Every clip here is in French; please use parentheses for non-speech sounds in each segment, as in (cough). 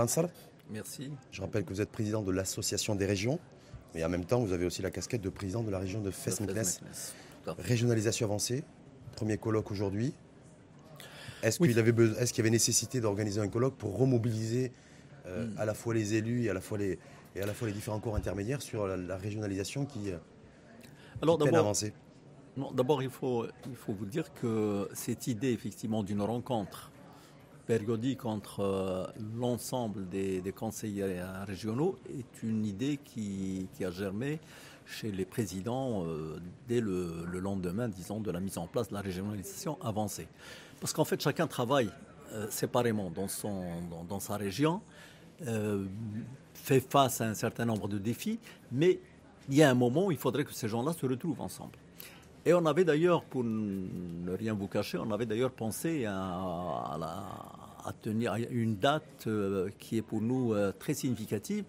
Ansar. Merci. Je rappelle que vous êtes président de l'association des régions, mais en même temps vous avez aussi la casquette de président de la région de Fès-Meknès. Régionalisation avancée, premier colloque aujourd'hui. Est-ce qu'il avait, est y avait nécessité d'organiser un colloque pour remobiliser euh, hmm. à la fois les élus et à la fois les, et à la fois les différents corps intermédiaires sur la, régionalisation qui, euh, Alors, peine à avancer? D'abord, il faut, il faut vous dire que cette idée effectivement d'une rencontre périodique entre euh, l'ensemble des, conseillers régionaux est une idée qui, a germé chez les présidents dès le, le, lendemain, disons, de la mise en place de la régionalisation avancée. Parce qu'en fait, chacun travaille euh, séparément dans, son, dans, sa région, euh, fait face à un certain nombre de défis, mais il y a un moment où il faudrait que ces gens-là se retrouvent ensemble. Et on avait d'ailleurs, pour ne rien vous cacher, on avait d'ailleurs pensé à, tenir une date euh, qui est pour nous très significative.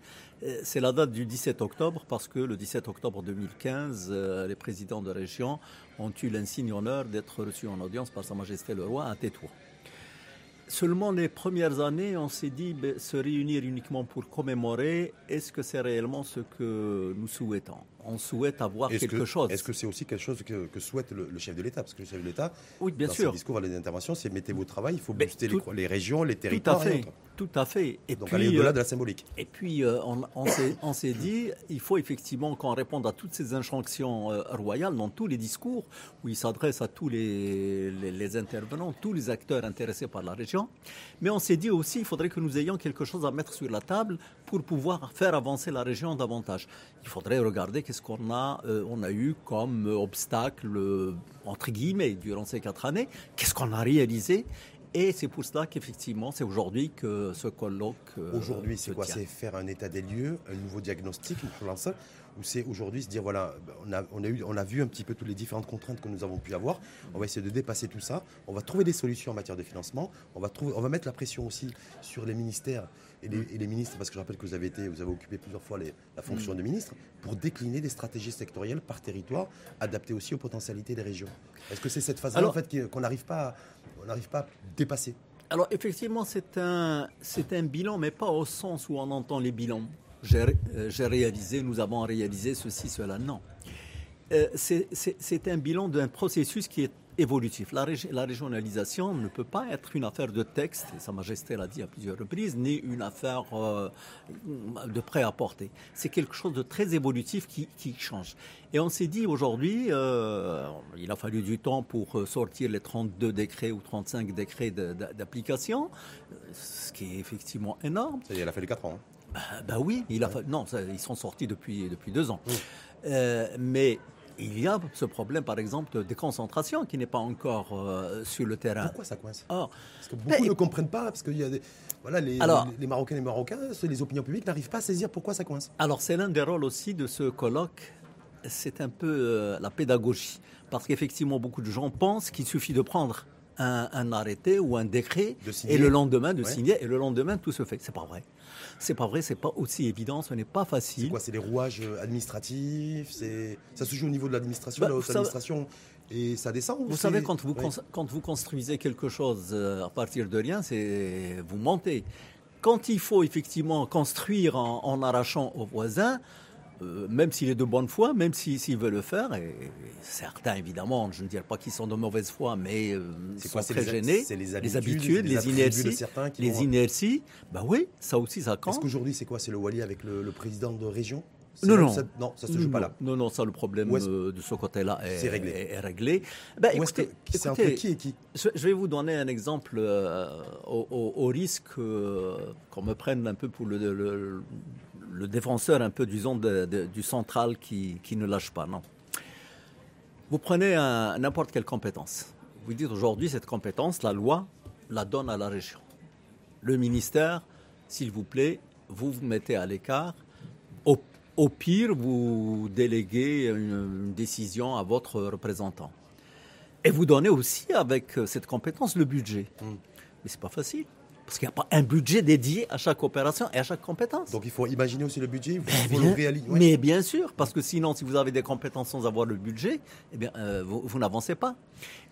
C'est la date du 17 octobre, parce que le 17 octobre 2015, les présidents de région ont eu l'insigne honneur d'être reçus en audience par Sa Majesté le Roi à Tétouan. Seulement les premières années, on s'est dit ben, se réunir uniquement pour commémorer, est-ce que c'est réellement ce que nous souhaitons? On souhaite avoir quelque chose. Est-ce que c'est aussi quelque chose que, souhaite le, chef de l'État? Parce que le chef de l'État, oui, bien dans sûr. son discours à l'intervention, c'est mettez vos travail, il faut booster les, régions, les territoires. Tout à fait. Tout à fait. Et Donc aller au-delà de la symbolique. Et puis euh, on, s'est dit, il faut effectivement qu'on réponde à toutes ces injonctions euh, royales dans tous les discours où il s'adresse à tous les, les, intervenants, tous les acteurs intéressés par la région. Mais on s'est dit aussi, il faudrait que nous ayons quelque chose à mettre sur la table pour pouvoir faire avancer la région davantage. Il faudrait regarder qu'est-ce qu'on a, euh, on a eu comme obstacle, euh, entre guillemets, durant ces quatre années, qu'est-ce qu'on a réalisé? Et c'est pour cela qu'effectivement, c'est aujourd'hui que ce colloque. Euh, aujourd'hui, c'est quoi? C'est faire un état des lieux, un nouveau diagnostic, ou c'est aujourd'hui se dire voilà, on a, on, a eu, on a vu un petit peu toutes les différentes contraintes que nous avons pu avoir, on va essayer de dépasser tout ça, on va trouver des solutions en matière de financement, on va, trouver, on va mettre la pression aussi sur les ministères et les, ministres, parce que je rappelle que vous avez, été, vous avez occupé plusieurs fois la fonction mm. de ministre, pour décliner des stratégies sectorielles par territoire, adaptées aussi aux potentialités des régions. Est-ce que c'est cette phase-là en fait, qu'on n'arrive pas, pas à dépasser? Alors effectivement, c'est un, c'est un bilan, mais pas au sens où on entend les bilans. J'ai, euh, réalisé, nous avons réalisé ceci, cela. Non. Euh, c'est, c'est un bilan d'un processus qui est évolutif. La, régionalisation ne peut pas être une affaire de texte, et Sa Majesté l'a dit à plusieurs reprises, ni une affaire euh, de prêt à porter. C'est quelque chose de très évolutif qui, change. Et on s'est dit aujourd'hui, euh, il a fallu du temps pour sortir les 32 décrets ou 35 décrets d'application, ce qui est effectivement énorme. Il a fallu 4 ans. Ben, ben oui, il a non, ils sont sortis depuis, depuis deux ans. Euh, mais il y a ce problème, par exemple, de déconcentration qui n'est pas encore euh, sur le terrain. Pourquoi ça coince? Parce que beaucoup ne comprennent pas, parce que y a des, voilà, les, les, Marocains et les Marocains, les opinions publiques n'arrivent pas à saisir pourquoi ça coince. Alors, c'est l'un des rôles aussi de ce colloque, c'est un peu euh, la pédagogie. Parce qu'effectivement, beaucoup de gens pensent qu'il suffit de prendre un, arrêté ou un décret et le lendemain de signer, et le lendemain, tout se fait. C'est pas vrai. C'est pas vrai, c'est pas aussi évident, ce n'est pas facile. C'est quoi C'est les rouages administratifs C'est ça se joue au niveau de l'administration, bah, la haute administration, et ça descend. Vous savez, quand vous quand vous construisez quelque chose euh, à partir de rien, c'est vous montez. Quand il faut effectivement construire en, en arrachant aux voisins, euh, même s'il est de bonne foi, même s'il veut le faire, et, certains évidemment, je ne dirais pas qu'ils sont de mauvaise foi, mais euh, sont très gênés. C'est les, habitudes, les, inerties, les inerties. Ben oui, ça aussi ça compte. Est-ce qu'aujourd'hui c'est quoi C'est le Wali avec le, président de région? Non, non. Ça, non, ça se joue pas là. Non, non, ça, le problème euh, de ce côté-là est, réglé. Ben, c'est qui et qui? je, vais vous donner un exemple au, risque qu'on me prenne un peu pour le, le défenseur un peu, disons, du central qui, ne lâche pas. Non. Vous prenez n'importe quelle compétence. Vous dites aujourd'hui, cette compétence, la loi la donne à la région. Le ministère, s'il vous plaît, vous vous mettez à l'écart. Au, pire, vous déléguez une, décision à votre représentant. Et vous donnez aussi, avec cette compétence, le budget. Hmm. Mais c'est pas facile Parce qu'il n'y a pas un budget dédié à chaque opération et à chaque compétence. Donc il faut imaginer aussi le budget, il faut, le réaliser. Mais bien sûr, parce que sinon, si vous avez des compétences sans avoir le budget, eh bien, euh, vous, n'avancez pas.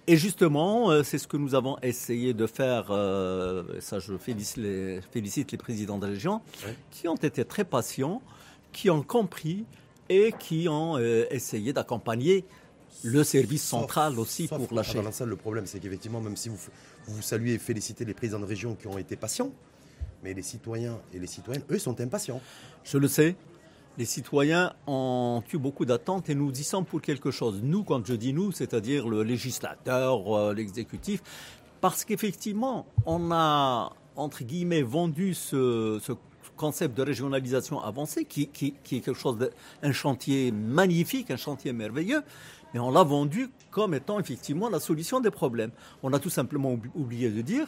Et justement, euh, c'est ce que nous avons essayé de faire. Euh, ça, je félicite les, félicite les présidents de région, qui ont été très patients, qui ont compris et qui ont essayé d'accompagner le service central aussi pour la chaîne. le problème, c'est qu'effectivement, même si vous vous saluez et félicitez les présidents de région qui ont été patients, mais les citoyens et les citoyennes, eux, sont impatients. Je le sais. Les citoyens ont eu beaucoup d'attentes et nous y sommes pour quelque chose. Nous, quand je dis nous, c'est-à-dire le législateur, euh, l'exécutif, parce qu'effectivement, on a, entre guillemets, vendu ce, concept de régionalisation avancée, qui, qui est quelque chose d'un chantier magnifique, un chantier merveilleux, mais on l'a vendu comme étant effectivement la solution des problèmes. On a tout simplement oublié de dire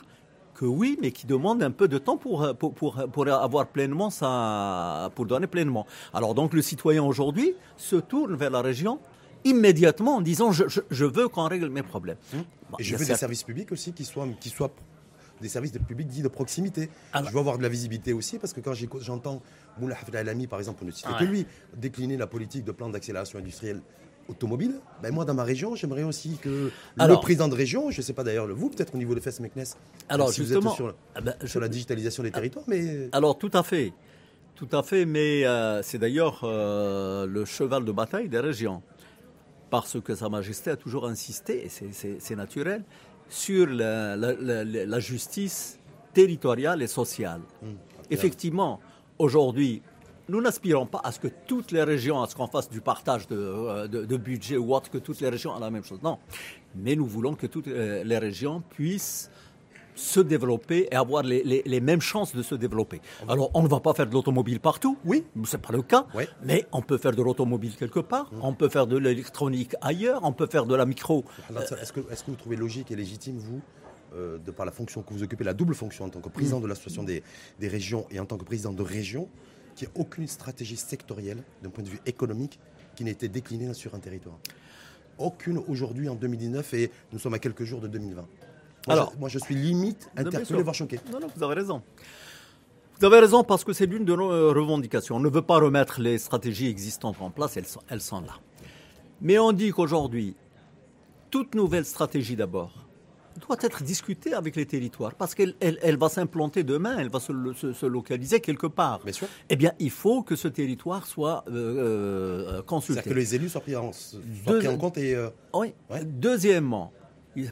que oui, mais qui demande un peu de temps pour, pour, pour, avoir pleinement ça, pour donner pleinement. Alors donc le citoyen aujourd'hui se tourne vers la région immédiatement en disant je, je, veux qu'on règle mes problèmes. Mmh. Et je veux des services publics aussi qui soient, qui soient des services de public dits de proximité. je veux avoir de la visibilité aussi parce que quand j'entends Moula Hafid Alami, par exemple, pour ne citer que lui, décliner la politique de plan d'accélération industrielle automobile, ben moi dans ma région, j'aimerais aussi que le président de région, je ne sais pas d'ailleurs vous, peut-être au niveau de FES Meknes, alors si justement, vous êtes sur, ah ben, sur la digitalisation des territoires, mais alors tout à fait, tout à fait, mais euh, c'est d'ailleurs euh, le cheval de bataille des régions, parce que Sa Majesté a toujours insisté, et c'est naturel, sur la, la, justice territoriale et sociale. Hum, Effectivement, aujourd'hui, nous n'aspirons pas à ce que toutes les régions, à ce qu'on fasse du partage euh, de, budget ou autre, que toutes les régions aient la même chose. Non. Mais nous voulons que toutes euh, les régions puissent se développer et avoir les, mêmes chances de se développer. Alors, on ne va pas faire de l'automobile partout, oui, ce n'est pas le cas, mais on peut faire de l'automobile quelque part, mmh. on peut faire de l'électronique ailleurs, on peut faire de la micro. Est-ce que, est que, vous trouvez logique et légitime, vous, euh, de par la fonction que vous occupez, la double fonction en tant que président mmh. de l'association des, des régions et en tant que président de région, qu'il n'y ait aucune stratégie sectorielle d'un point de vue économique qui n'ait été déclinée sur un territoire. Aucune aujourd'hui en 2019 et nous sommes à quelques jours de 2020. Moi, Alors, je, moi je suis limite interpellé, voire choqué. Non, non, vous avez raison. Vous avez raison parce que c'est l'une de nos euh, revendications. On ne veut pas remettre les stratégies existantes en place, elles sont, elles sont là. Mais on dit qu'aujourd'hui, toute nouvelle stratégie d'abord, doit être discutée avec les territoires parce qu'elle elle, va s'implanter demain, elle va se, localiser quelque part. Bien sûr. Eh bien, il faut que ce territoire soit euh, euh consulté. C'est-à-dire que les élus soient pris en, pris en compte et. Euh, oui. Deuxièmement,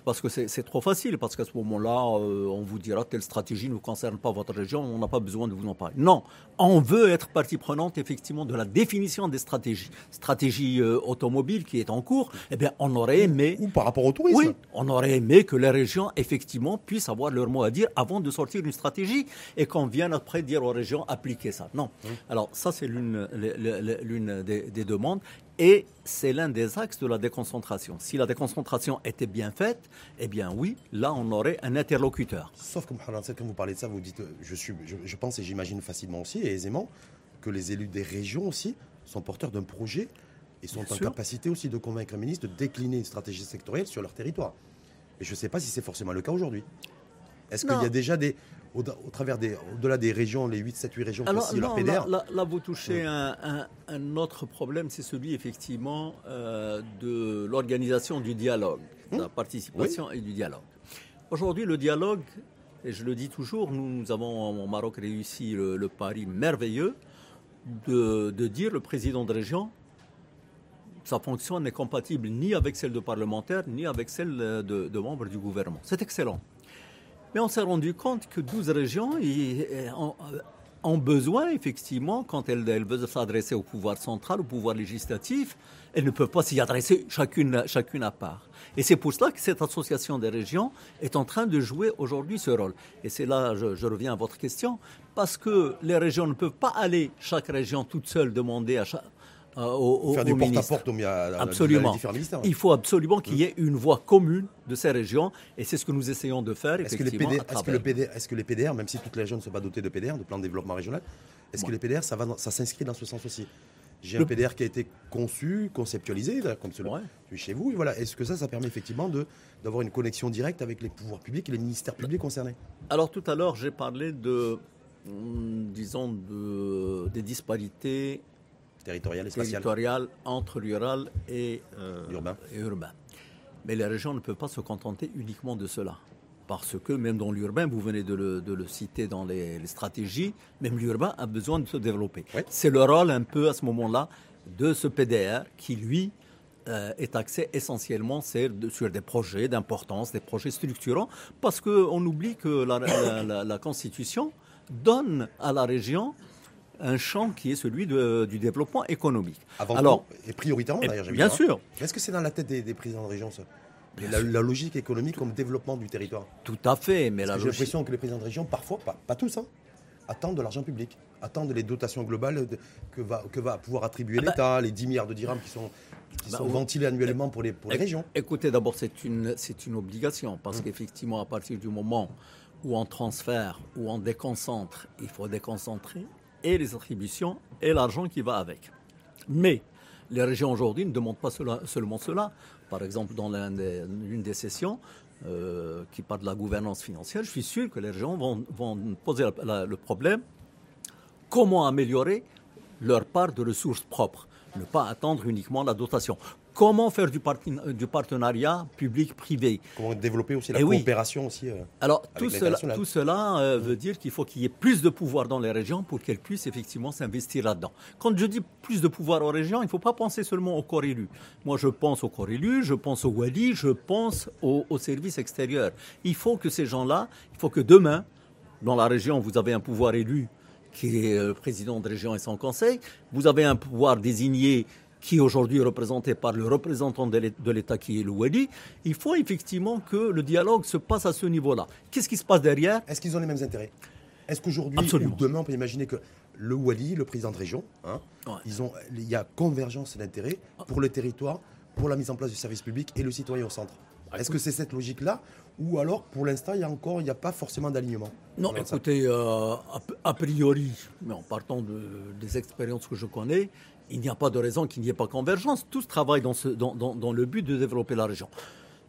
parce que c'est trop facile, parce qu'à ce moment-là, euh, on vous dira telle stratégie ne concerne pas votre région, on n'a pas besoin de vous en parler. Non, on veut être partie prenante effectivement de la définition des stratégies. Stratégie euh, automobile qui est en cours, eh bien, on aurait aimé. Ou par rapport au tourisme. Oui, on aurait aimé que les régions effectivement puissent avoir leur mot à dire avant de sortir une stratégie et qu'on vienne après dire aux régions appliquer ça. Non. Alors ça, c'est l'une des, des demandes. Et c'est l'un des axes de la déconcentration. Si la déconcentration était bien faite, eh bien oui, là on aurait un interlocuteur. Sauf que quand vous parlez de ça, vous dites, je, suis, je, pense et j'imagine facilement aussi et aisément que les élus des régions aussi sont porteurs d'un projet et sont en capacité aussi de convaincre un ministre de décliner une stratégie sectorielle sur leur territoire. Et je ne sais pas si c'est forcément le cas aujourd'hui. Est-ce qu'il y a déjà des, au, travers des, au-delà des régions, les 8, 7, 8 régions qui leur PDR là, vous touchez un, autre problème, c'est celui effectivement euh, de l'organisation du dialogue, de la hum. participation et du dialogue. Aujourd'hui, le dialogue, et je le dis toujours, nous, avons au Maroc réussi le, pari merveilleux de, dire le président de région, sa fonction n'est compatible ni avec celle de parlementaire, ni avec celle de, de membre du gouvernement. C'est excellent. Mais on s'est rendu compte que 12 régions ont besoin, effectivement, quand elles, veulent s'adresser au pouvoir central, au pouvoir législatif, elles ne peuvent pas s'y adresser chacune, à part. Et c'est pour cela que cette association des régions est en train de jouer aujourd'hui ce rôle. Et c'est là, je, reviens à votre question, parce que les régions ne peuvent pas aller, chaque région toute seule, demander à chaque, euh, au, Faire du porte-à-porte à, absolument. Il faut absolument qu'il y ait une voie commune de ces régions, et c'est ce que nous essayons de faire. Est-ce que, les PDR, que, que les même si toutes les régions ne sont pas dotées de PDR, de plan de développement régional, est-ce que les PDR, ça, va ça s'inscrit dans ce sens aussi? J'ai un PDR qui a été conçu, conceptualisé, comme celui chez vous. voilà. Est-ce que ça, ça permet effectivement d'avoir une connexion directe avec les pouvoirs publics et les ministères publics concernés? Alors tout à l'heure, j'ai parlé de, hum, disons, de, des disparités territoriales et territoriales entre rural et, euh, urbain. et urbain. Mais les régions ne peuvent pas se contenter uniquement de cela parce que même dans l'urbain, vous venez de le, citer dans les, stratégies, même l'urbain a besoin de se développer. C'est le rôle un peu à ce moment-là de ce PDR qui, lui, euh, est axé essentiellement sur des projets d'importance, des projets structurants, parce qu'on oublie que la, Constitution donne à la région un champ qui est celui du développement économique. Avant Alors, et prioritairement d'ailleurs, Bien sûr. Est-ce que c'est dans la tête des, des présidents de région ça? La, logique économique comme développement du territoire. Tout à fait, mais la J'ai l'impression que les présidents de région, parfois, pas, tous, hein, attendent de l'argent public, attendent les dotations globales que, va, que va pouvoir attribuer ah bah l'État, les 10 milliards de dirhams qui sont, qui bah sont ventilés annuellement pour les, pour les régions. Écoutez, d'abord, c'est une, une obligation, parce mmh. qu'effectivement, à partir du moment où on transfère, où on déconcentre, il faut déconcentrer et les attributions et l'argent qui va avec. Mais les régions aujourd'hui ne demandent pas seulement cela. Par exemple, dans l'une des, sessions euh, qui parle de la gouvernance financière, je suis sûr que les régions vont, poser le problème comment améliorer leur part de ressources propres, ne pas attendre uniquement la dotation. Comment faire du, partenariat public-privé Comment développer aussi la eh coopération aussi euh, Alors tout cela, tout cela euh, veut dire qu'il faut qu'il y ait plus de pouvoir dans les régions pour qu'elles puissent effectivement s'investir là-dedans. Quand je dis plus de pouvoir aux régions, il ne faut pas penser seulement au corps élu. Moi je pense au corps élu, je pense au Wali, je pense aux, aux services extérieurs. Il faut que ces gens-là, il faut que demain, dans la région, vous avez un pouvoir élu qui est le président de région et son conseil, vous avez un pouvoir désigné qui est aujourd'hui représenté par le représentant de l'État qui est le Wali, il faut effectivement que le dialogue se passe à ce niveau-là. Qu'est-ce qui se passe derrière? Est-ce qu'ils ont les mêmes intérêts? Est-ce qu'aujourd'hui ou demain on peut imaginer que le Wali, le président de région, hein, ils ont, il y a convergence d'intérêts pour le territoire, pour la mise en place du service public et le citoyen au centre. Ah, Est-ce que c'est cette logique-là? Ou alors pour l'instant il y a encore il n'y a pas forcément d'alignement? Non, écoutez, euh, a, priori, mais en partant de, des expériences que je connais, il n'y a pas de raison qu'il n'y ait pas convergence. Tous travaillent dans, ce, dans, le but de développer la région.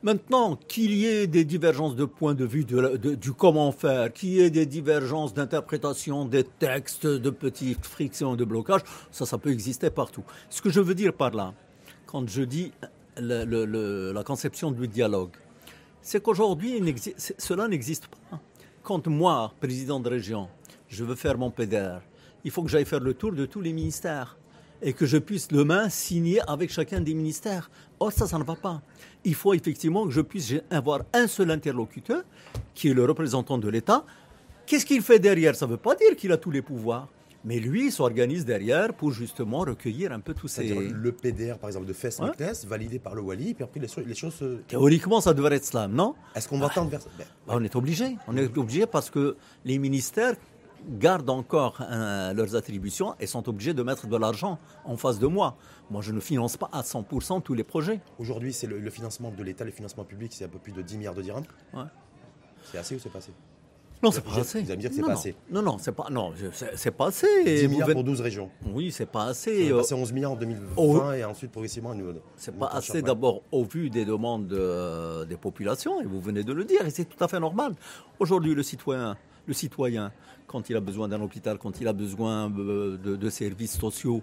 Maintenant, qu'il y ait des divergences de points de vue du comment faire, qu'il y ait des divergences d'interprétation des textes, de petites frictions, de blocages, ça, ça peut exister partout. Ce que je veux dire par là, quand je dis la conception du dialogue, c'est qu'aujourd'hui, cela n'existe pas. Quand moi, président de région, je veux faire mon PDR, il faut que j'aille faire le tour de tous les ministères et que je puisse demain signer avec chacun des ministères. Or, ça, ça ne va pas. Il faut effectivement que je puisse avoir un seul interlocuteur, qui est le représentant de l'État. Qu'est-ce qu'il fait derrière? Ça ne veut pas dire qu'il a tous les pouvoirs. Mais lui, il s'organise derrière pour justement recueillir un peu tous ces... Le PDR, par exemple, de fes ouais. validé par le Wali, puis après les, choses... Théoriquement, ça devrait être cela, non? Est-ce qu'on va ah. tendre vers ça ben, On est obligé. On est obligé parce que les ministères gardent encore euh, leurs attributions et sont obligés de mettre de l'argent en face de moi. Moi, je ne finance pas à 100% tous les projets. Aujourd'hui, c'est le, financement de l'État, le financement public, c'est un peu plus de 10 milliards de dirhams. Ouais. C'est assez ou c'est pas assez? Non, c'est pas assez. Vous allez me dire que c'est pas assez. Non, non, c'est pas, non, c'est pas assez. 10 milliards pour 12 régions. Oui, c'est pas assez. C'est 11 milliards en 2020 et ensuite progressivement. C'est pas assez d'abord au vu des demandes des populations, et vous venez de le dire, et c'est tout à fait normal. Aujourd'hui, le citoyen, le citoyen, quand il a besoin d'un hôpital, quand il a besoin euh, de, services sociaux,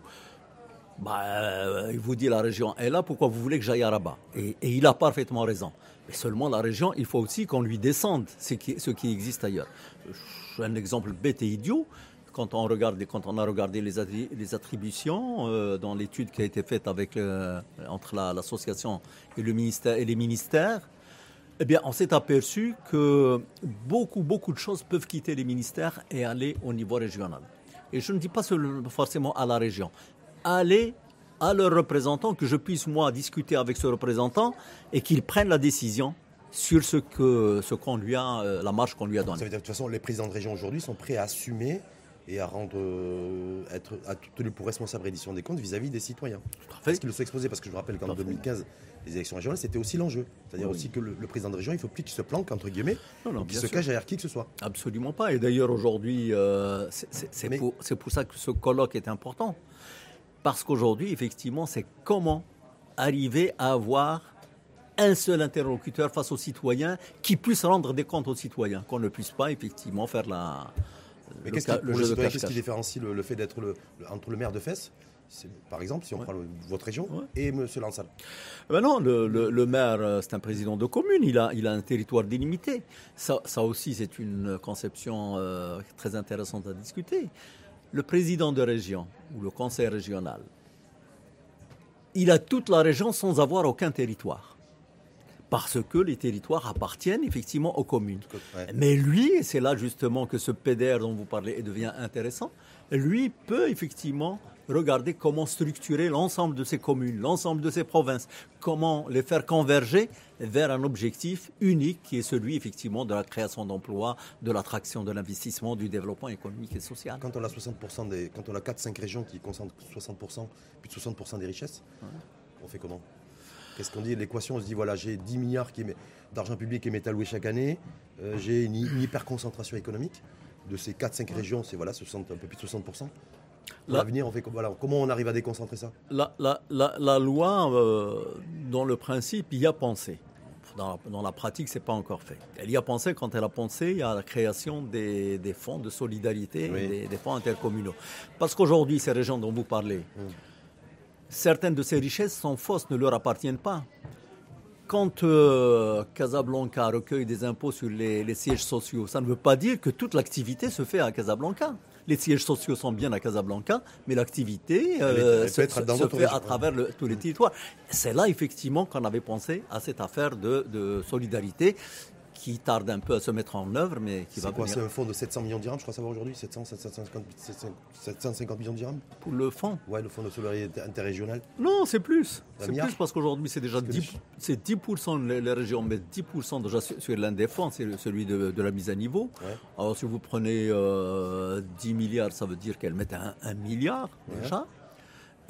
bah, euh, il vous dit la région est là, pourquoi vous voulez que j'aille à Rabat? Et, il a parfaitement raison. Mais seulement la région, il faut aussi qu'on lui descende ce qui, existe ailleurs. Un exemple bête et idiot, quand on, regarde, a regardé les, attributions euh, dans l'étude qui a été faite entre l'association et les ministères, eh bien, on s'est aperçu que beaucoup, beaucoup de choses peuvent quitter les ministères et aller au niveau régional. Et je ne dis pas forcément à la région. Aller à leur représentant, que je puisse, moi, discuter avec ce représentant et qu'il prenne la décision sur ce que qu'on lui a, euh, la marche qu'on lui a donnée. Ça veut dire de toute façon, les présidents de région aujourd'hui sont prêts à assumer et à rendre euh, être à tenus pour responsable reddition des comptes vis-à-vis des citoyens. Est-ce qu'ils le sont exposés Parce que je me rappelle qu'en 2015, les élections régionales, c'était aussi l'enjeu. C'est-à-dire aussi que le, président de région, il ne faut plus qu'il se planque, entre guillemets, qu'il se cache derrière qui que ce soit. Absolument pas. Et d'ailleurs, aujourd'hui, euh, c'est pour, pour, ça que ce colloque est important. Parce qu'aujourd'hui, effectivement, c'est comment arriver à avoir un seul interlocuteur face aux citoyens qui puisse rendre des comptes aux citoyens, qu'on ne puisse pas effectivement faire la. Mais qu'est-ce qui, qui, différencie le, fait d'être entre le maire de Fès par exemple, si on prend votre région, et M. Lansal? Ben Non, le, maire, euh, c'est un président de commune, il a, il a un territoire délimité. Ça, ça aussi, c'est une conception euh, très intéressante à discuter. Le président de région, ou le conseil régional, il a toute la région sans avoir aucun territoire parce que les territoires appartiennent effectivement aux communes. Mais lui, et c'est là justement que ce PDR dont vous parlez devient intéressant, lui peut effectivement regarder comment structurer l'ensemble de ces communes, l'ensemble de ces provinces, comment les faire converger vers un objectif unique qui est celui effectivement de la création d'emplois, de l'attraction de l'investissement, du développement économique et social. Quand on a 60% des, quand on a 4-5 régions qui concentrent 60%, plus de 60% des richesses, on fait comment? Qu'est-ce qu'on dit? L'équation, on se dit voilà, j'ai 10 milliards d'argent public qui est métalloué chaque année, euh, j'ai une, hyper concentration économique. De ces 4-5 régions, c'est voilà, 60, un peu plus de 60%. L'avenir, on fait voilà, comment on arrive à déconcentrer ça? La, la, la, loi, euh, dans le principe, y a pensé. Dans la, dans la pratique, c'est pas encore fait. Elle y a pensé quand elle a pensé à la création des, des fonds de solidarité, des, fonds intercommunaux. Parce qu'aujourd'hui, ces régions dont vous parlez, hum certaines de ces richesses sont fausses, ne leur appartiennent pas. Quand euh, Casablanca recueille des impôts sur les, sièges sociaux, ça ne veut pas dire que toute l'activité se fait à Casablanca. Les sièges sociaux sont bien à Casablanca, mais l'activité euh, se, fait à travers tous les territoires. C'est là effectivement qu'on avait pensé à cette affaire de solidarité qui tarde un peu à se mettre en œuvre, mais qui va quoi, C'est un fonds de 700 millions de dirhams, je crois savoir aujourd'hui 700, 750, 750 millions de dirhams Pour le fonds Ouais, le fonds de solidarité interrégional. Non, c'est plus. C'est plus parce qu'aujourd'hui, c'est déjà 10, c'est 10% les, régions mettent 10% déjà sur, l'un des fonds, c'est celui de, la mise à niveau. Alors, si vous prenez 10 euh, milliards, ça veut dire qu'elles mettent un, milliard déjà.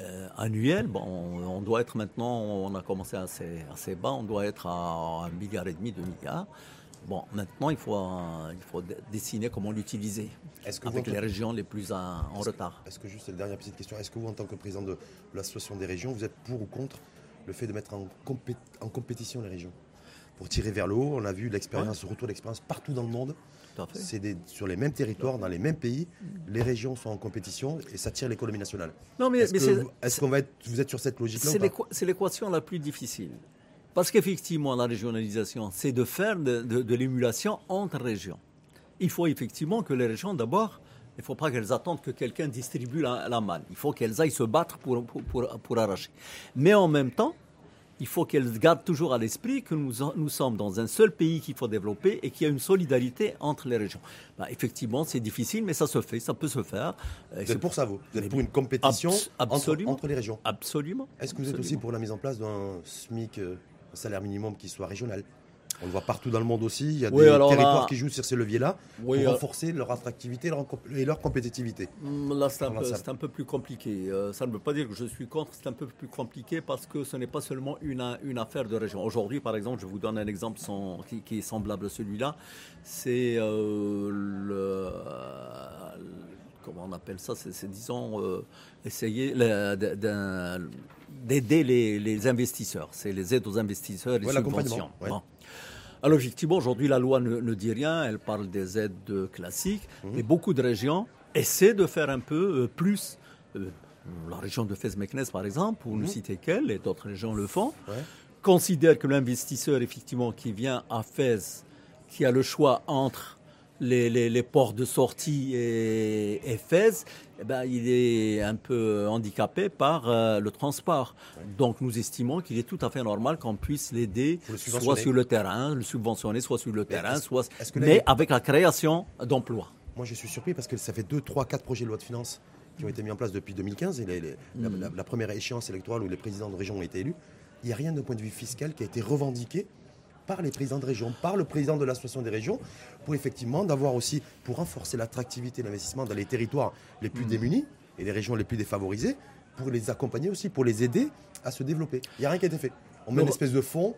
Euh, annuel, bon, on, doit être maintenant, on a commencé assez, assez bas, on doit être à un milliard et demi, deux milliards. Bon, maintenant, il faut, euh, il faut dessiner comment l'utiliser avec les régions les plus en, retard. Est-ce que, juste cette dernière petite question, est-ce que vous, en tant que président de l'association des régions, vous êtes pour ou contre le fait de mettre en, en compétition les régions? Pour tirer vers le haut, on a vu l'expérience, le retour d'expérience partout dans le monde. C'est sur les mêmes territoires, dans les mêmes pays, les régions sont en compétition et ça tire l'économie nationale. Non, mais est-ce qu'on va être, vous êtes sur cette logique-là C'est l'équation la plus difficile. Parce qu'effectivement, la régionalisation, c'est de faire de, l'émulation entre régions. Il faut effectivement que les régions, d'abord, il ne faut pas qu'elles attendent que quelqu'un distribue la, la, manne. Il faut qu'elles aillent se battre pour, pour, pour, arracher. Mais en même temps, il faut qu'elles gardent toujours à l'esprit que nous, nous sommes dans un seul pays qu'il faut développer et qu'il y a une solidarité entre les régions. Bah, effectivement, c'est difficile, mais ça se fait, ça peut se faire. C'est pour ça, vous? Vous êtes pour une compétition entre, entre, les régions? Absolument. Est-ce que vous êtes aussi pour la mise en place d'un SMIC euh, un salaire minimum qui soit régional. On le voit partout dans le monde aussi. Il y a des territoires qui jouent sur ces leviers-là pour euh, renforcer leur attractivité et leur compétitivité. Mm, là, c'est un, peu plus compliqué. Euh, ça ne veut pas dire que je suis contre, c'est un peu plus compliqué parce que ce n'est pas seulement une, une affaire de région. Aujourd'hui, par exemple, je vous donne un exemple qui, est semblable à celui-là. C'est euh, le comment on appelle ça, c'est disons essayer d'un d'aider les, investisseurs. C'est les aides aux investisseurs et les subventions. Alors effectivement, aujourd'hui, la loi ne, dit rien, elle parle des aides classiques, mhm. mais beaucoup de régions essaient de faire un peu euh, plus. Euh, la région de Fès-Meknès, par exemple, pour ne mhm. citer qu'elle, et d'autres régions le font, considère que l'investisseur, effectivement, qui vient à Fès, qui a le choix entre les, ports de sortie et, et Fès, eh ben, il est un peu handicapé par euh, le transport. Donc nous estimons qu'il est tout à fait normal qu'on puisse l'aider, soit sur le terrain, le subventionner, soit sur le terrain, soit... mais avec la création d'emplois. Moi je suis surpris parce que ça fait 2, 3, 4 projets de loi de finances qui ont été mis en place depuis 2015, et mm. la, première échéance électorale où les présidents de région ont été élus. Il n'y a rien de point de vue fiscal qui a été revendiqué par les présidents de région, par le président de l'association des régions, pour effectivement d'avoir aussi, pour renforcer l'attractivité de l'investissement dans les territoires les plus hmm. démunis et les régions les plus défavorisées, pour les accompagner aussi, pour les aider à se développer. Il n'y a rien qui a été fait. On met une espèce de fonds.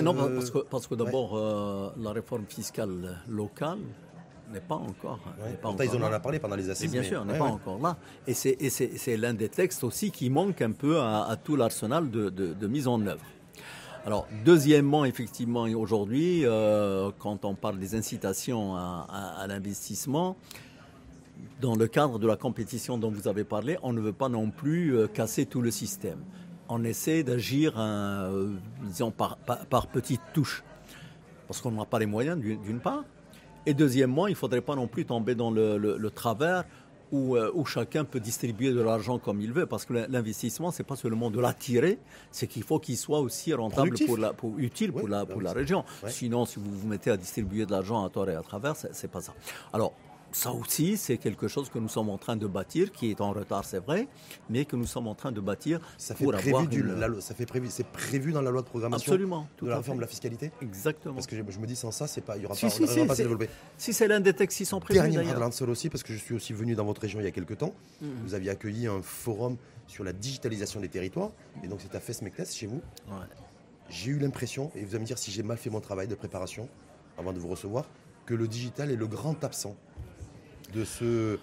Non, euh, parce que, parce que d'abord, euh, la réforme fiscale locale n'est pas encore. pas ils en ont parlé pendant les assises. bien sûr, n'est pas encore là. Et c'est l'un des textes aussi qui manque un peu à, tout l'arsenal de, mise en œuvre. Alors, deuxièmement, effectivement, aujourd'hui, euh, quand on parle des incitations à, l'investissement, dans le cadre de la compétition dont vous avez parlé, on ne veut pas non plus euh, casser tout le système. On essaie d'agir, euh, disons, par, par petites touches parce qu'on n'a pas les moyens d'une part. Et deuxièmement, il ne faudrait pas non plus tomber dans le, travers euh, où, chacun peut distribuer de l'argent comme il veut, parce que l'investissement, ce n'est pas seulement de l'attirer, c'est qu'il faut qu'il soit aussi rentable, pour la, pour, utile pour, la, pour la région. Sinon, si vous vous mettez à distribuer de l'argent à tort et à travers, ce n'est pas ça. Alors, ça aussi, c'est quelque chose que nous sommes en train de bâtir, qui est en retard, c'est vrai, mais que nous sommes en train de bâtir ça fait prévu du, ça fait prévu, c'est prévu dans la loi de programmation. Absolument. de la réforme de la fiscalité. Exactement. Parce que je, me dis sans ça, c'est pas, il y aura pas, si, si, pas développé. Si c'est l'un des textes qui sont prévus. Dernier seul aussi, parce que je suis aussi venu dans votre région il y a quelques temps. Mm. Vous aviez accueilli un forum sur la digitalisation des territoires, et donc c'est à Fesmekles chez vous. J'ai eu l'impression, et vous allez me dire si j'ai mal fait mon travail de préparation avant de vous recevoir, que le digital est le grand absent de ce,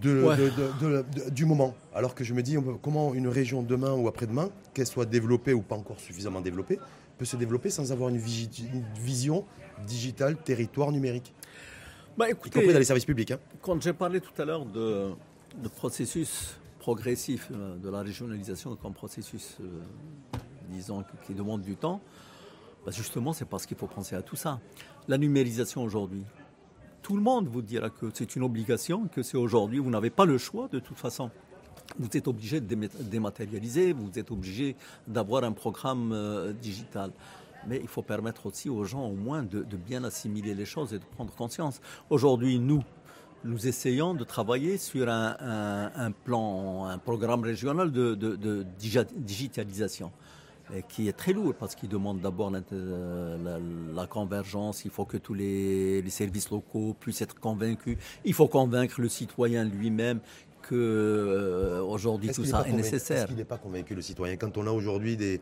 du moment. Alors que je me dis, comment une région demain ou après-demain, qu'elle soit développée ou pas encore suffisamment développée, peut se développer sans avoir une, vision digitale, territoire numérique? Bah, écoutez, y dans les services publics. Hein. Quand j'ai parlé tout à l'heure de, processus progressif euh, de la régionalisation comme processus, euh, disons, qui, demande du temps, bah, justement, c'est parce qu'il faut penser à tout ça. La numérisation aujourd'hui, tout le monde vous dira que c'est une obligation, que c'est aujourd'hui, vous n'avez pas le choix de toute façon. Vous êtes obligé de dématérialiser, vous êtes obligé d'avoir un programme euh, digital. Mais il faut permettre aussi aux gens au moins de, bien assimiler les choses et de prendre conscience. Aujourd'hui, nous, nous essayons de travailler sur un, plan, un programme régional de digitalisation qui est très lourd parce qu'il demande d'abord la, convergence, il faut que tous les, services locaux puissent être convaincus, il faut convaincre le citoyen lui-même que euh, aujourd'hui tout ça est, nécessaire. Est-ce qu'il n'est pas convaincu le citoyen? Quand on a aujourd'hui des,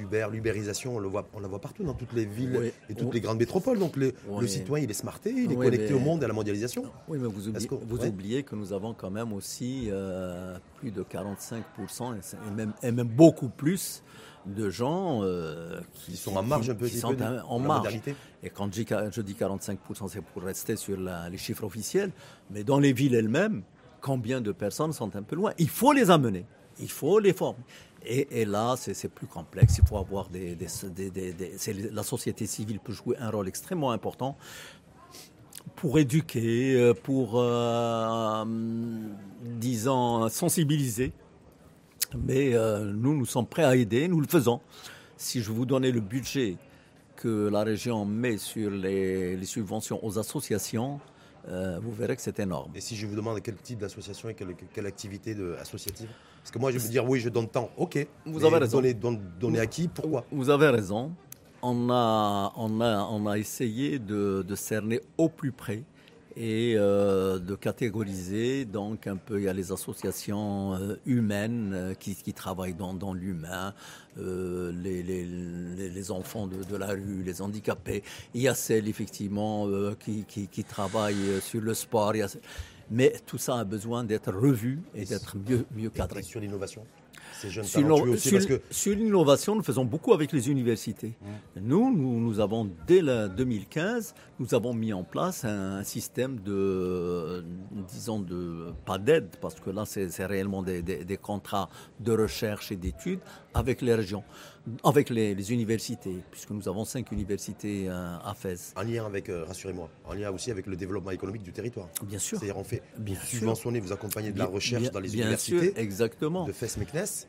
Uber, l'ubérisation, on, le voit, on la voit partout dans toutes les villes et toutes les grandes métropoles. Donc le citoyen, il est smarté, il est connecté au monde et à la mondialisation. Oui, mais vous, oubliez que, vous oubliez que nous avons quand même aussi euh, plus de 45% et même, et même beaucoup plus de gens euh, qui, sont en marge un peu, qui sont en marge. Et quand je dis 45%, c'est pour rester sur les chiffres officiels, mais dans les villes elles-mêmes, combien de personnes sont un peu loin Il faut les amener, il faut les former. Et, là, c'est plus complexe. Il faut avoir des, la société civile peut jouer un rôle extrêmement important pour éduquer, euh, pour, euh, disons, sensibiliser mais euh, nous, nous sommes prêts à aider, nous le faisons. Si je vous donnais le budget que la région met sur les, subventions aux associations, euh, vous verrez que c'est énorme. Et si je vous demande quel type d'association et quelle, activité de, associative Parce que moi, je vais me dire, oui, je donne tant, ok. Vous avez raison. Donner, donner, à qui? Pourquoi? Vous avez raison. On a, on a, on a essayé de, de cerner au plus près et euh, de catégoriser. Donc, un peu, il y a les associations euh, humaines euh, qui, qui, travaillent dans, dans l'humain, les, les, les, enfants de, de, la rue, les handicapés. Il y a celles, effectivement, qui, qui, qui, travaillent sur le sport. Mais tout ça a besoin d'être revu et d'être mieux, mieux cadré. sur l'innovation? Sur, l'innovation, nous faisons beaucoup avec les universités. Mmh. Nous, nous, avons, dès la 2015, nous avons mis en place un, système de, disons, de, pas d'aide, parce que là, c'est réellement des, des, contrats de recherche et d'études avec les régions, avec les, universités, puisque nous avons cinq universités euh, à Fès. En lien avec, euh, rassurez-moi, en lien aussi avec le développement économique du territoire. Bien sûr. C'est-à-dire, on fait bien subventionner, vous accompagner de la recherche dans les universités. exactement. De Fès-Meknes,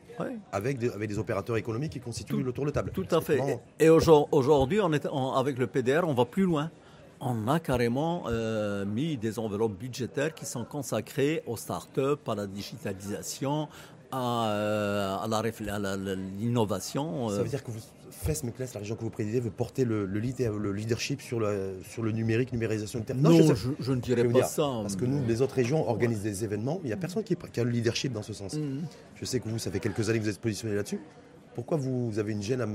avec, avec des opérateurs économiques qui constituent le tour de table. Tout à fait. Et aujourd'hui, on avec le PDR, on va plus loin on a carrément euh, mis des enveloppes budgétaires qui sont consacrées aux start-up, à la digitalisation, à, euh, à l'innovation. Euh. Ça veut dire que vous, FESMECLES, la région que vous présidez, veut porter le, le, leadership sur le, sur le numérique, numérisation du Non, non je, ne dirais pas ça. Parce que nous, les autres régions organisent des événements, il n'y a personne qui, a le leadership dans ce sens. Mm. Je sais que vous, ça fait quelques années que vous êtes positionné là-dessus. Pourquoi vous, avez une gêne à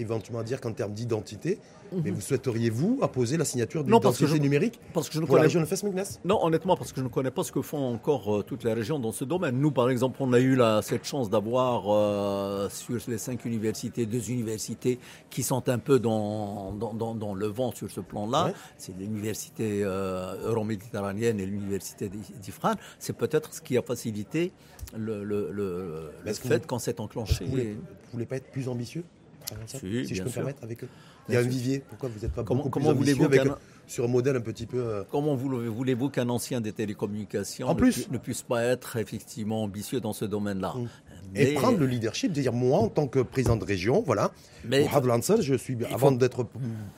éventuellement dire qu'en termes d'identité, Mhm. Mais vous souhaiteriez-vous apposer la signature d'une identité numérique parce que je ne pour connais... la région de Fès Non, honnêtement, parce que je ne connais pas ce que font encore euh, toutes les régions dans ce domaine. Nous, par exemple, on a eu la, cette chance d'avoir euh, sur les cinq universités, deux universités qui sont un peu dans, dans, dans, le vent sur ce plan-là. C'est l'université euh, euro-méditerranéenne et l'université d'Ifrane. C'est peut-être ce qui a facilité le, le, le, fait qu'on s'est enclenché. Vous ne voulez pas être plus ambitieux si, je peux me permettre avec eux. Il y a un vivier. Pourquoi vous n'êtes pas comment, beaucoup comment plus avec, sur un modèle un petit peu. Euh, comment voulez-vous qu'un ancien des télécommunications en ne, plus, ne, puisse pas être effectivement ambitieux dans ce domaine-là mm. Et prendre le leadership, dire moi en tant que président de région, voilà, mais... je suis avant d'être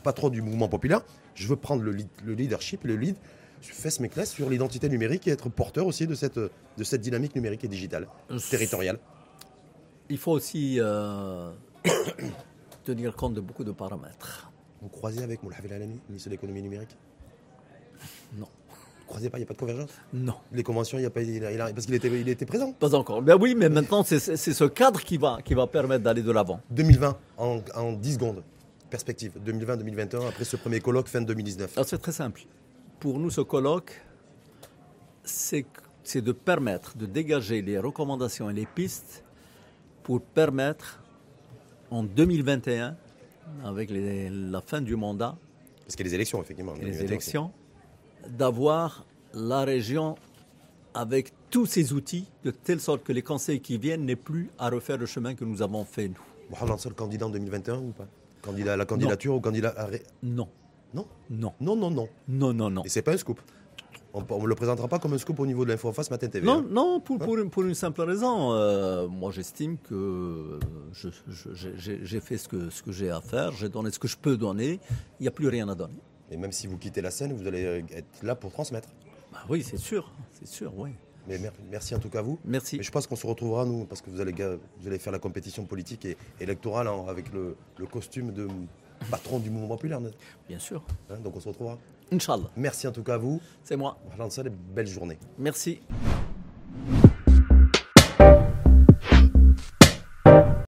patron du mouvement populaire, je veux prendre le, le leadership, le lead fesse mes classes sur l'identité numérique et être porteur aussi de cette, de cette dynamique numérique et digitale, euh, territoriale. Il faut aussi euh, (coughs) tenir compte de beaucoup de paramètres. Vous croisez avec Moulhav Alani, ministre de l'économie numérique? Non. Vous croisez pas, il n'y a pas de convergence? Non. Les conventions, il y a pas, il a, parce qu'il était, il était présent. Pas encore. Ben oui, mais maintenant, c'est ce cadre qui va, qui va permettre d'aller de l'avant. 2020, en, en 10 secondes. Perspective. 2020-2021, après ce premier colloque, fin 2019. C'est très simple. Pour nous, ce colloque, c'est de permettre de dégager les recommandations et les pistes pour permettre en 2021, avec la fin du mandat, parce qu'il y a les élections, effectivement. Les élections, d'avoir la région avec tous ses outils, de telle sorte que les conseils qui viennent n'aient plus à refaire le chemin que nous avons fait, nous. Mohamed le candidat en 2021 ou pas? Candidat à la candidature ou candidat à... Non. Non Non. Non, non, non. Non, non, non. Et c'est pas un scoop on ne le présentera pas comme un scoop au niveau de l'info face matin TV. Non, hein. non pour, pour, une, pour, une, simple raison. Euh, moi, j'estime que j'ai fait ce que, ce que j'ai à faire, j'ai donné ce que je peux donner, il n'y a plus rien à donner. Et même si vous quittez la scène, vous allez être là pour transmettre. Bah oui, c'est sûr, c'est sûr, oui. Mais merci en tout cas à vous. Merci. Mais je pense qu'on se retrouvera, nous, parce que vous allez, vous allez faire la compétition politique et électorale hein, avec le, le, costume de patron du mouvement populaire. Bien sûr. Hein, donc on se retrouvera. Inch'Allah. Merci en tout cas à vous. C'est moi. Belle journée. Merci.